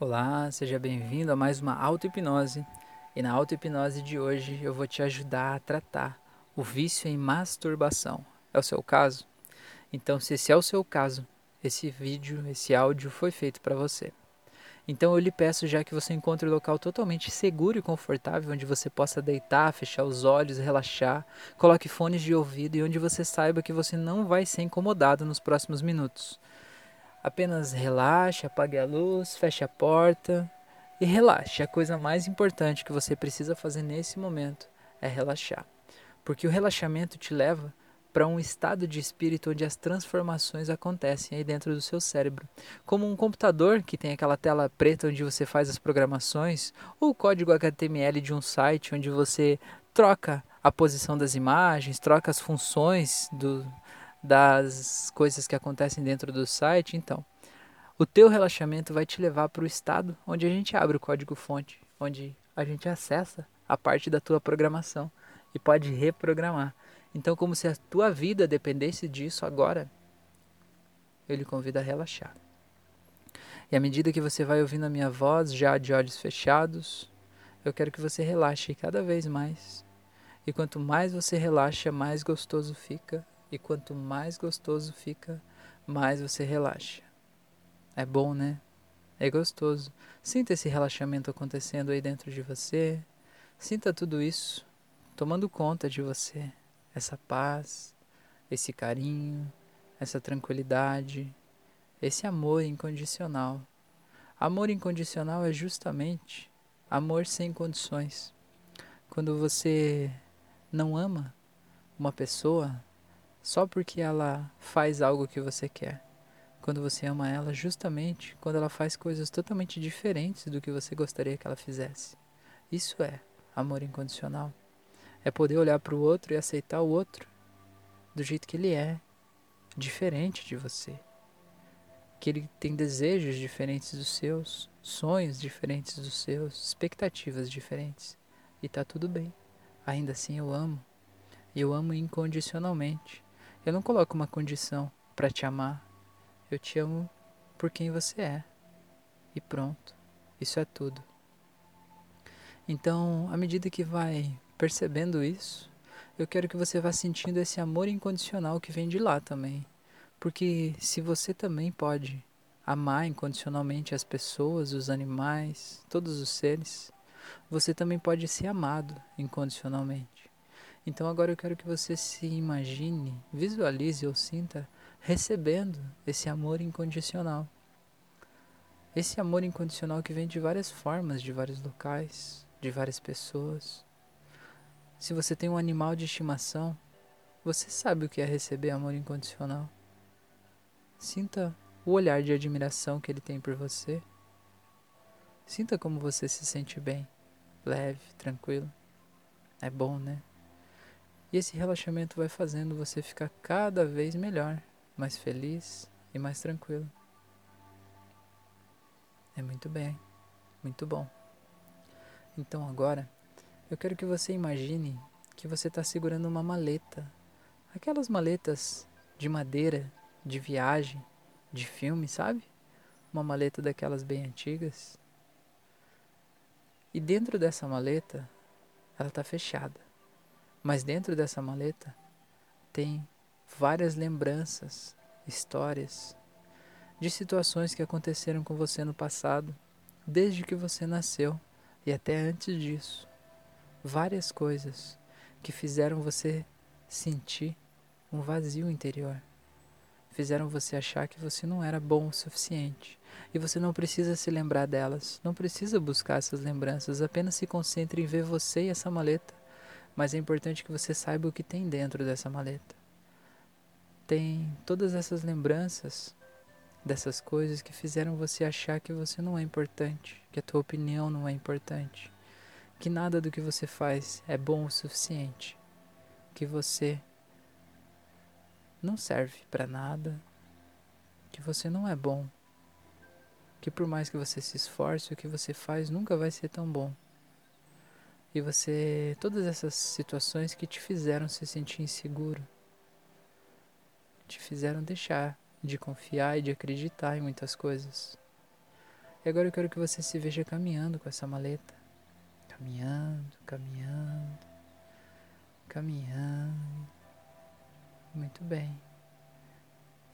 Olá, seja bem-vindo a mais uma auto-hipnose. E na auto-hipnose de hoje eu vou te ajudar a tratar o vício em masturbação. É o seu caso? Então, se esse é o seu caso, esse vídeo, esse áudio foi feito para você. Então eu lhe peço já que você encontre um local totalmente seguro e confortável onde você possa deitar, fechar os olhos, relaxar, coloque fones de ouvido e onde você saiba que você não vai ser incomodado nos próximos minutos. Apenas relaxe, apague a luz, feche a porta e relaxe. A coisa mais importante que você precisa fazer nesse momento é relaxar. Porque o relaxamento te leva para um estado de espírito onde as transformações acontecem aí dentro do seu cérebro. Como um computador que tem aquela tela preta onde você faz as programações, ou o código HTML de um site onde você troca a posição das imagens, troca as funções do, das coisas que acontecem dentro do site. Então, o teu relaxamento vai te levar para o estado onde a gente abre o código fonte, onde a gente acessa a parte da tua programação e pode reprogramar. Então, como se a tua vida dependesse disso agora, eu lhe convido a relaxar. E à medida que você vai ouvindo a minha voz, já de olhos fechados, eu quero que você relaxe cada vez mais. E quanto mais você relaxa, mais gostoso fica. E quanto mais gostoso fica, mais você relaxa. É bom, né? É gostoso. Sinta esse relaxamento acontecendo aí dentro de você. Sinta tudo isso tomando conta de você essa paz, esse carinho, essa tranquilidade, esse amor incondicional. Amor incondicional é justamente amor sem condições. Quando você não ama uma pessoa só porque ela faz algo que você quer. Quando você ama ela justamente quando ela faz coisas totalmente diferentes do que você gostaria que ela fizesse. Isso é amor incondicional. É poder olhar para o outro e aceitar o outro do jeito que ele é, diferente de você. Que ele tem desejos diferentes dos seus, sonhos diferentes dos seus, expectativas diferentes. E tá tudo bem. Ainda assim eu amo. E eu amo incondicionalmente. Eu não coloco uma condição para te amar. Eu te amo por quem você é. E pronto. Isso é tudo. Então, à medida que vai percebendo isso, eu quero que você vá sentindo esse amor incondicional que vem de lá também. Porque se você também pode amar incondicionalmente as pessoas, os animais, todos os seres, você também pode ser amado incondicionalmente. Então agora eu quero que você se imagine, visualize ou sinta recebendo esse amor incondicional. Esse amor incondicional que vem de várias formas, de vários locais, de várias pessoas. Se você tem um animal de estimação, você sabe o que é receber amor incondicional. Sinta o olhar de admiração que ele tem por você. Sinta como você se sente bem, leve, tranquilo. É bom, né? E esse relaxamento vai fazendo você ficar cada vez melhor, mais feliz e mais tranquilo. É muito bem, muito bom. Então agora eu quero que você imagine que você está segurando uma maleta. Aquelas maletas de madeira, de viagem, de filme, sabe? Uma maleta daquelas bem antigas. E dentro dessa maleta, ela está fechada. Mas dentro dessa maleta tem várias lembranças, histórias de situações que aconteceram com você no passado, desde que você nasceu e até antes disso várias coisas que fizeram você sentir um vazio interior. Fizeram você achar que você não era bom o suficiente. E você não precisa se lembrar delas, não precisa buscar essas lembranças, apenas se concentre em ver você e essa maleta. Mas é importante que você saiba o que tem dentro dessa maleta. Tem todas essas lembranças dessas coisas que fizeram você achar que você não é importante, que a tua opinião não é importante que nada do que você faz é bom o suficiente, que você não serve para nada, que você não é bom, que por mais que você se esforce, o que você faz nunca vai ser tão bom. E você, todas essas situações que te fizeram se sentir inseguro, te fizeram deixar de confiar e de acreditar em muitas coisas. E agora eu quero que você se veja caminhando com essa maleta. Caminhando, caminhando, caminhando. Muito bem.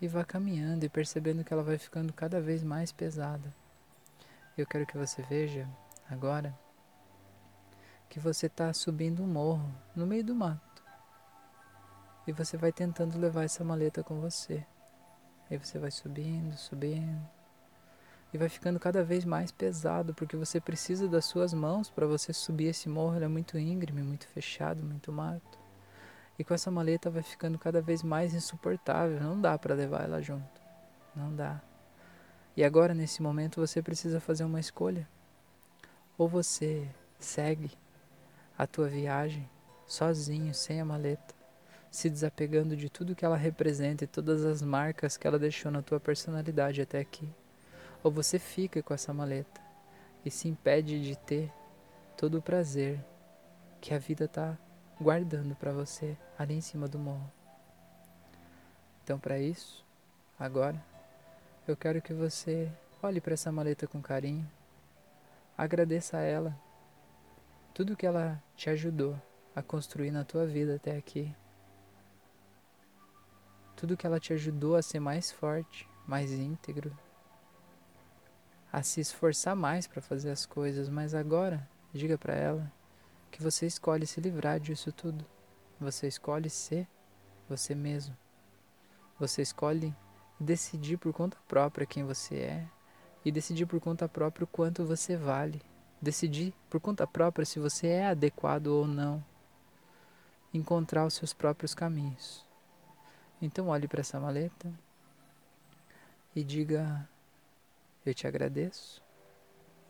E vá caminhando e percebendo que ela vai ficando cada vez mais pesada. Eu quero que você veja agora que você está subindo um morro no meio do mato. E você vai tentando levar essa maleta com você. Aí você vai subindo, subindo. E vai ficando cada vez mais pesado, porque você precisa das suas mãos para você subir esse morro. Ele é muito íngreme, muito fechado, muito mato. E com essa maleta vai ficando cada vez mais insuportável. Não dá para levar ela junto. Não dá. E agora, nesse momento, você precisa fazer uma escolha. Ou você segue a tua viagem sozinho, sem a maleta, se desapegando de tudo que ela representa e todas as marcas que ela deixou na tua personalidade até aqui. Ou você fica com essa maleta e se impede de ter todo o prazer que a vida está guardando para você ali em cima do morro. Então, para isso, agora, eu quero que você olhe para essa maleta com carinho, agradeça a ela tudo que ela te ajudou a construir na tua vida até aqui. Tudo que ela te ajudou a ser mais forte, mais íntegro, a se esforçar mais para fazer as coisas, mas agora diga para ela que você escolhe se livrar disso tudo. Você escolhe ser você mesmo. Você escolhe decidir por conta própria quem você é e decidir por conta própria o quanto você vale decidir por conta própria se você é adequado ou não, encontrar os seus próprios caminhos. Então olhe para essa maleta e diga: Eu te agradeço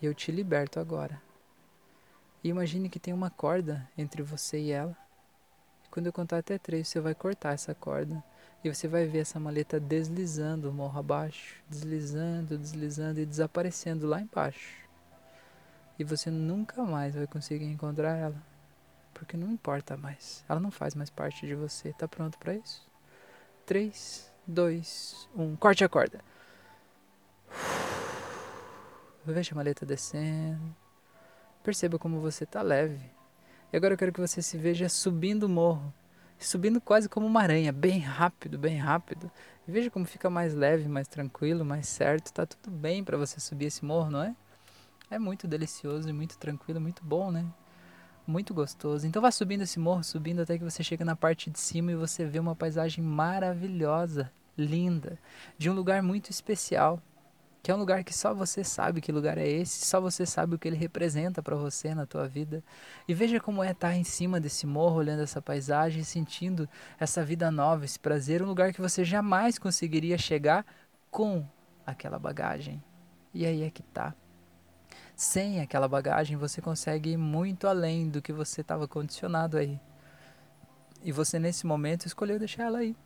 e eu te liberto agora. E imagine que tem uma corda entre você e ela. E quando eu contar até três, você vai cortar essa corda e você vai ver essa maleta deslizando morro abaixo, deslizando, deslizando e desaparecendo lá embaixo e você nunca mais vai conseguir encontrar ela, porque não importa mais, ela não faz mais parte de você. Tá pronto para isso? 3, 2, 1, corte a corda. Veja a maleta descendo. Perceba como você tá leve. E agora eu quero que você se veja subindo o morro. Subindo quase como uma aranha, bem rápido, bem rápido. Veja como fica mais leve, mais tranquilo, mais certo. Tá tudo bem para você subir esse morro, não é? É muito delicioso e muito tranquilo, muito bom, né? Muito gostoso. Então vá subindo esse morro, subindo até que você chega na parte de cima e você vê uma paisagem maravilhosa, linda, de um lugar muito especial, que é um lugar que só você sabe que lugar é esse, só você sabe o que ele representa para você na tua vida. E veja como é estar em cima desse morro, olhando essa paisagem, sentindo essa vida nova, esse prazer, um lugar que você jamais conseguiria chegar com aquela bagagem. E aí é que tá. Sem aquela bagagem, você consegue ir muito além do que você estava condicionado aí. E você, nesse momento, escolheu deixar ela aí.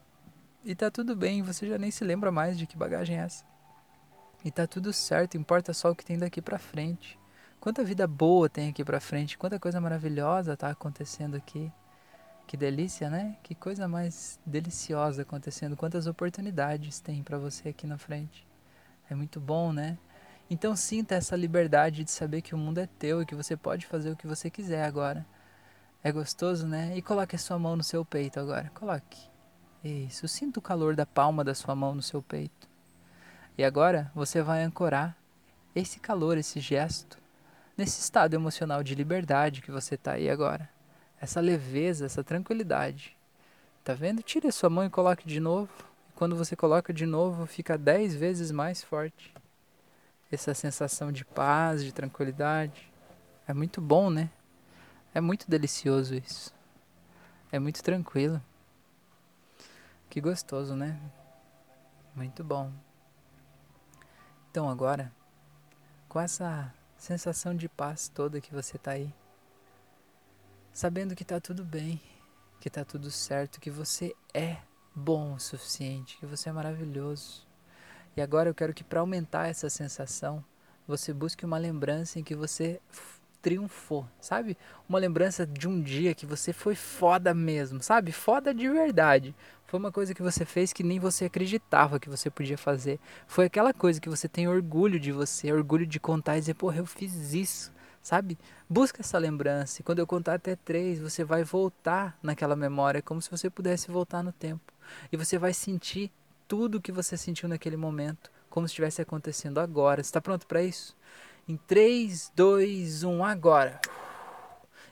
E tá tudo bem, você já nem se lembra mais de que bagagem é essa. E tá tudo certo, importa só o que tem daqui para frente. Quanta vida boa tem aqui para frente, quanta coisa maravilhosa tá acontecendo aqui. Que delícia, né? Que coisa mais deliciosa acontecendo, quantas oportunidades tem para você aqui na frente. É muito bom, né? Então sinta essa liberdade de saber que o mundo é teu e que você pode fazer o que você quiser agora. É gostoso, né? E coloque a sua mão no seu peito agora. Coloque. Isso. Sinta o calor da palma da sua mão no seu peito. E agora você vai ancorar esse calor, esse gesto, nesse estado emocional de liberdade que você está aí agora. Essa leveza, essa tranquilidade. Tá vendo? Tire a sua mão e coloque de novo. E quando você coloca de novo, fica dez vezes mais forte essa sensação de paz, de tranquilidade. É muito bom, né? É muito delicioso isso. É muito tranquilo. Que gostoso, né? Muito bom. Então agora, com essa sensação de paz toda que você tá aí, sabendo que tá tudo bem, que tá tudo certo, que você é bom o suficiente, que você é maravilhoso, e agora eu quero que para aumentar essa sensação, você busque uma lembrança em que você triunfou, sabe? Uma lembrança de um dia que você foi foda mesmo, sabe? Foda de verdade. Foi uma coisa que você fez que nem você acreditava que você podia fazer. Foi aquela coisa que você tem orgulho de você, orgulho de contar e dizer, porra, eu fiz isso, sabe? Busca essa lembrança. E quando eu contar até três, você vai voltar naquela memória, como se você pudesse voltar no tempo. E você vai sentir tudo o que você sentiu naquele momento, como se estivesse acontecendo agora. Está pronto para isso? Em 3, 2, 1, agora.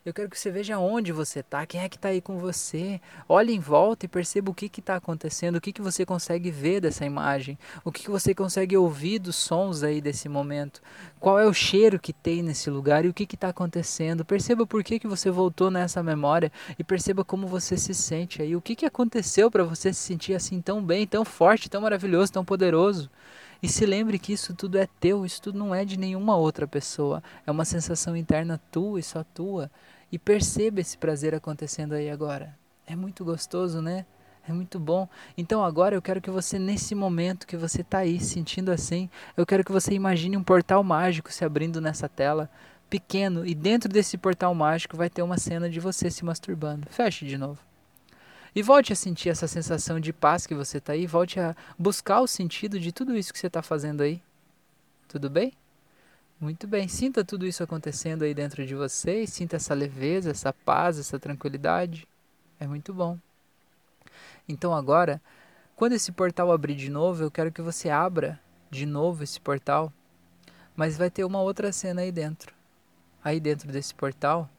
Eu quero que você veja onde você está, quem é que está aí com você. Olhe em volta e perceba o que está acontecendo, o que, que você consegue ver dessa imagem, o que, que você consegue ouvir dos sons aí desse momento, qual é o cheiro que tem nesse lugar e o que está acontecendo. Perceba por que, que você voltou nessa memória e perceba como você se sente aí, o que, que aconteceu para você se sentir assim tão bem, tão forte, tão maravilhoso, tão poderoso. E se lembre que isso tudo é teu, isso tudo não é de nenhuma outra pessoa. É uma sensação interna tua e só tua. E perceba esse prazer acontecendo aí agora. É muito gostoso, né? É muito bom. Então agora eu quero que você, nesse momento que você está aí sentindo assim, eu quero que você imagine um portal mágico se abrindo nessa tela, pequeno, e dentro desse portal mágico vai ter uma cena de você se masturbando. Feche de novo. E volte a sentir essa sensação de paz que você está aí, volte a buscar o sentido de tudo isso que você está fazendo aí. Tudo bem? Muito bem, sinta tudo isso acontecendo aí dentro de você, sinta essa leveza, essa paz, essa tranquilidade. É muito bom. Então agora, quando esse portal abrir de novo, eu quero que você abra de novo esse portal, mas vai ter uma outra cena aí dentro. Aí dentro desse portal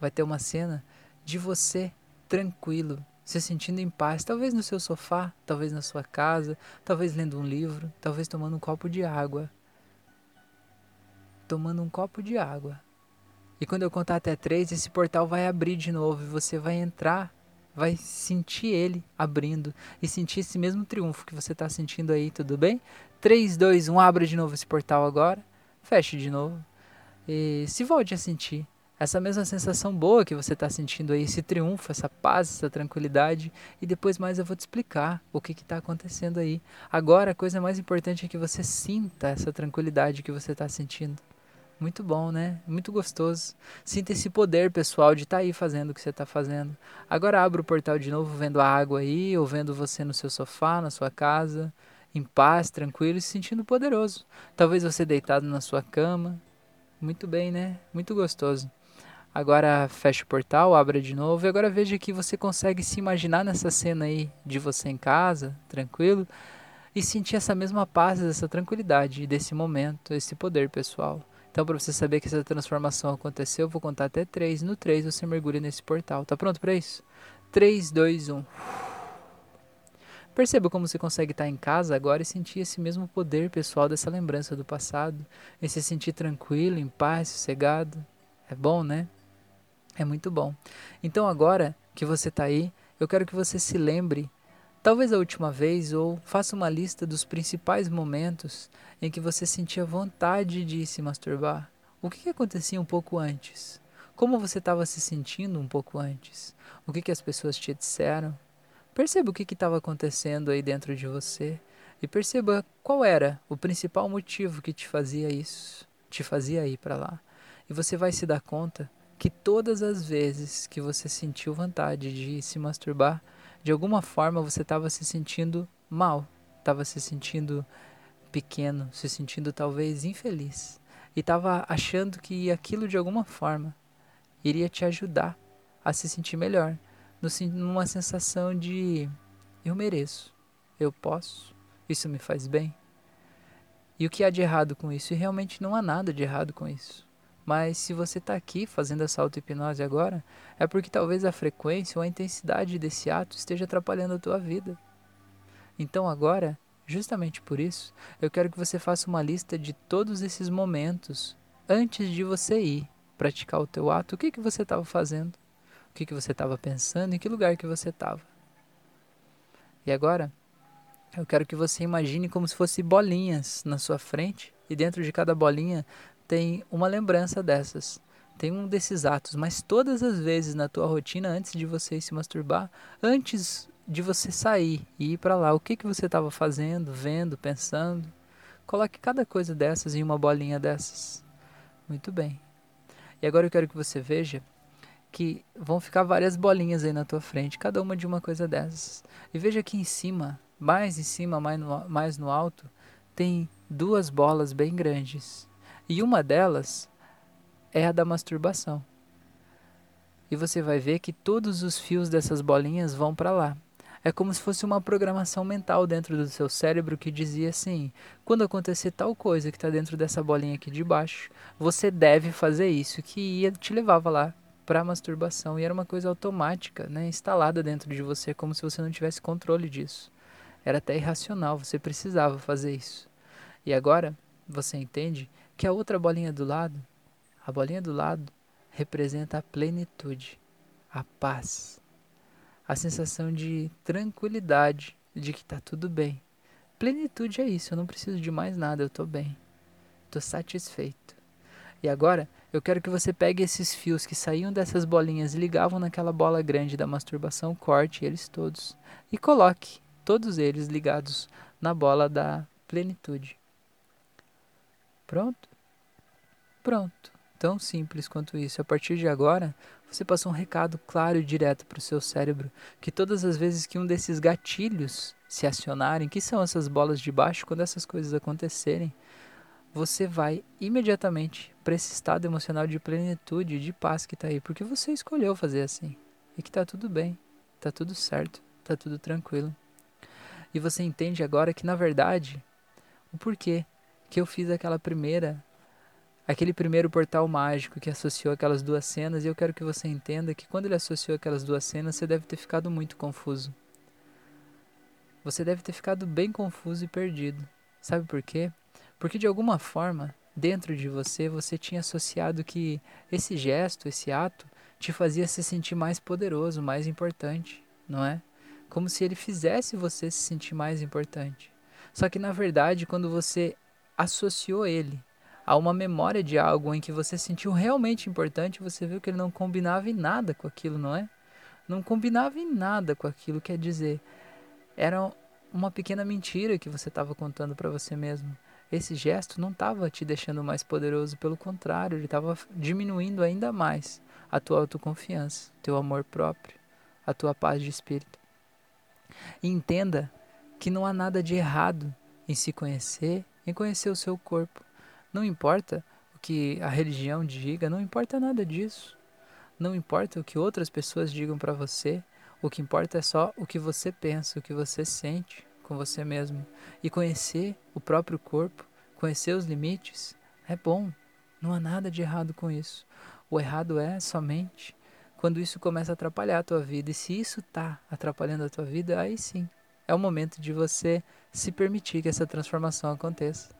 vai ter uma cena de você tranquilo, se sentindo em paz, talvez no seu sofá, talvez na sua casa, talvez lendo um livro, talvez tomando um copo de água. Tomando um copo de água. E quando eu contar até três, esse portal vai abrir de novo e você vai entrar, vai sentir ele abrindo e sentir esse mesmo triunfo que você está sentindo aí, tudo bem? 3, 2, 1, abra de novo esse portal agora, feche de novo e se volte a sentir essa mesma sensação boa que você está sentindo aí, esse triunfo, essa paz, essa tranquilidade, e depois mais eu vou te explicar o que está acontecendo aí. Agora a coisa mais importante é que você sinta essa tranquilidade que você está sentindo. Muito bom, né? Muito gostoso. Sinta esse poder pessoal de estar tá aí fazendo o que você está fazendo. Agora abra o portal de novo, vendo a água aí, ou vendo você no seu sofá, na sua casa, em paz, tranquilo e se sentindo poderoso. Talvez você deitado na sua cama. Muito bem, né? Muito gostoso. Agora fecha o portal, abra de novo e agora veja que você consegue se imaginar nessa cena aí de você em casa, tranquilo, e sentir essa mesma paz, essa tranquilidade desse momento, esse poder pessoal. Então, para você saber que essa transformação aconteceu, eu vou contar até três. No três você mergulha nesse portal. Tá pronto para isso? 3, 2, 1. Perceba como você consegue estar em casa agora e sentir esse mesmo poder pessoal dessa lembrança do passado. E se sentir tranquilo, em paz, sossegado. É bom, né? É muito bom. Então agora que você está aí, eu quero que você se lembre, talvez a última vez, ou faça uma lista dos principais momentos em que você sentia vontade de se masturbar. O que, que acontecia um pouco antes? Como você estava se sentindo um pouco antes? O que, que as pessoas te disseram? Perceba o que estava acontecendo aí dentro de você e perceba qual era o principal motivo que te fazia isso, te fazia ir para lá. E você vai se dar conta que todas as vezes que você sentiu vontade de se masturbar, de alguma forma você estava se sentindo mal, estava se sentindo pequeno, se sentindo talvez infeliz e estava achando que aquilo de alguma forma iria te ajudar a se sentir melhor, numa sensação de eu mereço, eu posso, isso me faz bem. E o que há de errado com isso? E realmente não há nada de errado com isso. Mas se você está aqui fazendo essa auto-hipnose agora, é porque talvez a frequência ou a intensidade desse ato esteja atrapalhando a tua vida. Então agora, justamente por isso, eu quero que você faça uma lista de todos esses momentos antes de você ir praticar o teu ato. O que, que você estava fazendo? O que, que você estava pensando? Em que lugar que você estava? E agora, eu quero que você imagine como se fosse bolinhas na sua frente e dentro de cada bolinha tem uma lembrança dessas, tem um desses atos, mas todas as vezes na tua rotina, antes de você se masturbar, antes de você sair e ir para lá, o que, que você estava fazendo, vendo, pensando, coloque cada coisa dessas em uma bolinha dessas. Muito bem. E agora eu quero que você veja que vão ficar várias bolinhas aí na tua frente, cada uma de uma coisa dessas. E veja aqui em cima, mais em cima, mais no, mais no alto, tem duas bolas bem grandes. E uma delas é a da masturbação. E você vai ver que todos os fios dessas bolinhas vão para lá. É como se fosse uma programação mental dentro do seu cérebro que dizia assim: quando acontecer tal coisa que está dentro dessa bolinha aqui de baixo, você deve fazer isso, que ia te levava lá para masturbação e era uma coisa automática, né, instalada dentro de você, como se você não tivesse controle disso. Era até irracional, você precisava fazer isso. E agora você entende que a outra bolinha do lado, a bolinha do lado representa a plenitude, a paz a sensação de tranquilidade, de que está tudo bem. Plenitude é isso, eu não preciso de mais nada, eu estou bem. Estou satisfeito. E agora, eu quero que você pegue esses fios que saíam dessas bolinhas e ligavam naquela bola grande da masturbação, corte eles todos e coloque todos eles ligados na bola da plenitude. Pronto? Pronto. Tão simples quanto isso. A partir de agora, você passou um recado claro e direto para o seu cérebro que todas as vezes que um desses gatilhos se acionarem, que são essas bolas de baixo, quando essas coisas acontecerem, você vai imediatamente para esse estado emocional de plenitude, de paz que está aí, porque você escolheu fazer assim e que está tudo bem, está tudo certo, está tudo tranquilo. E você entende agora que na verdade o porquê que eu fiz aquela primeira aquele primeiro portal mágico que associou aquelas duas cenas, e eu quero que você entenda que quando ele associou aquelas duas cenas, você deve ter ficado muito confuso. Você deve ter ficado bem confuso e perdido. Sabe por quê? Porque de alguma forma, dentro de você, você tinha associado que esse gesto, esse ato, te fazia se sentir mais poderoso, mais importante, não é? Como se ele fizesse você se sentir mais importante. Só que na verdade, quando você associou ele a uma memória de algo em que você sentiu realmente importante, você viu que ele não combinava em nada com aquilo, não é? Não combinava em nada com aquilo, quer dizer, era uma pequena mentira que você estava contando para você mesmo. Esse gesto não estava te deixando mais poderoso, pelo contrário, ele estava diminuindo ainda mais a tua autoconfiança, teu amor próprio, a tua paz de espírito. E entenda que não há nada de errado em se conhecer, em conhecer o seu corpo. Não importa o que a religião diga, não importa nada disso. Não importa o que outras pessoas digam para você, o que importa é só o que você pensa, o que você sente com você mesmo. E conhecer o próprio corpo, conhecer os limites, é bom. Não há nada de errado com isso. O errado é somente quando isso começa a atrapalhar a tua vida. E se isso está atrapalhando a tua vida, aí sim é o momento de você se permitir que essa transformação aconteça.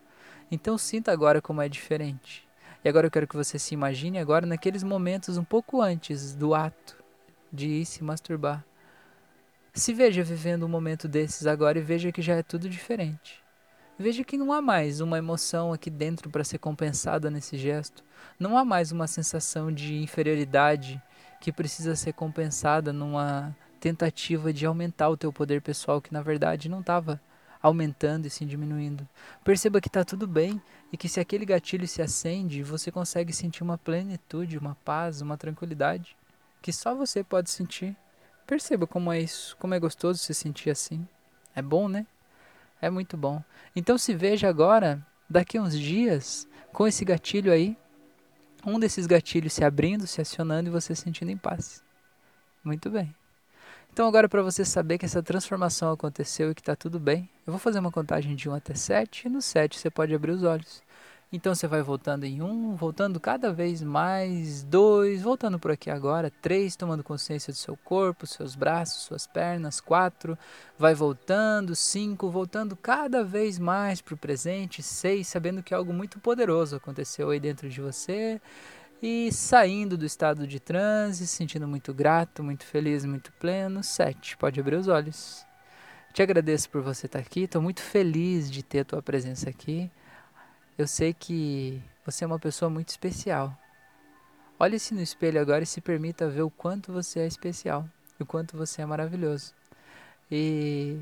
Então sinta agora como é diferente. E agora eu quero que você se imagine agora naqueles momentos um pouco antes do ato de ir se masturbar. Se veja vivendo um momento desses agora e veja que já é tudo diferente. Veja que não há mais uma emoção aqui dentro para ser compensada nesse gesto. Não há mais uma sensação de inferioridade que precisa ser compensada numa tentativa de aumentar o teu poder pessoal que na verdade não estava aumentando e sim diminuindo. Perceba que está tudo bem e que se aquele gatilho se acende, você consegue sentir uma plenitude, uma paz, uma tranquilidade que só você pode sentir. Perceba como é isso, como é gostoso se sentir assim. É bom, né? É muito bom. Então se veja agora, daqui a uns dias, com esse gatilho aí, um desses gatilhos se abrindo, se acionando e você sentindo em paz. Muito bem. Então agora para você saber que essa transformação aconteceu e que está tudo bem, eu vou fazer uma contagem de 1 até 7 e no 7 você pode abrir os olhos. Então você vai voltando em 1, voltando cada vez mais, 2, voltando por aqui agora, 3, tomando consciência do seu corpo, seus braços, suas pernas, 4, vai voltando, 5, voltando cada vez mais para o presente, 6, sabendo que algo muito poderoso aconteceu aí dentro de você, e saindo do estado de transe, se sentindo muito grato, muito feliz, muito pleno. 7. Pode abrir os olhos. Te agradeço por você estar aqui. Estou muito feliz de ter a tua presença aqui. Eu sei que você é uma pessoa muito especial. Olhe-se no espelho agora e se permita ver o quanto você é especial e o quanto você é maravilhoso. E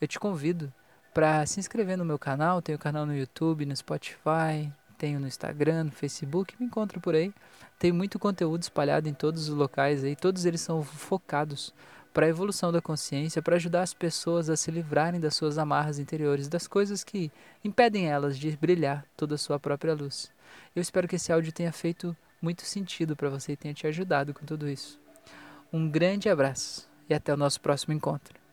eu te convido para se inscrever no meu canal. Tenho canal no YouTube, no Spotify, tenho no Instagram, no Facebook, me encontra por aí. Tem muito conteúdo espalhado em todos os locais aí, todos eles são focados para a evolução da consciência, para ajudar as pessoas a se livrarem das suas amarras interiores, das coisas que impedem elas de brilhar toda a sua própria luz. Eu espero que esse áudio tenha feito muito sentido para você e tenha te ajudado com tudo isso. Um grande abraço e até o nosso próximo encontro.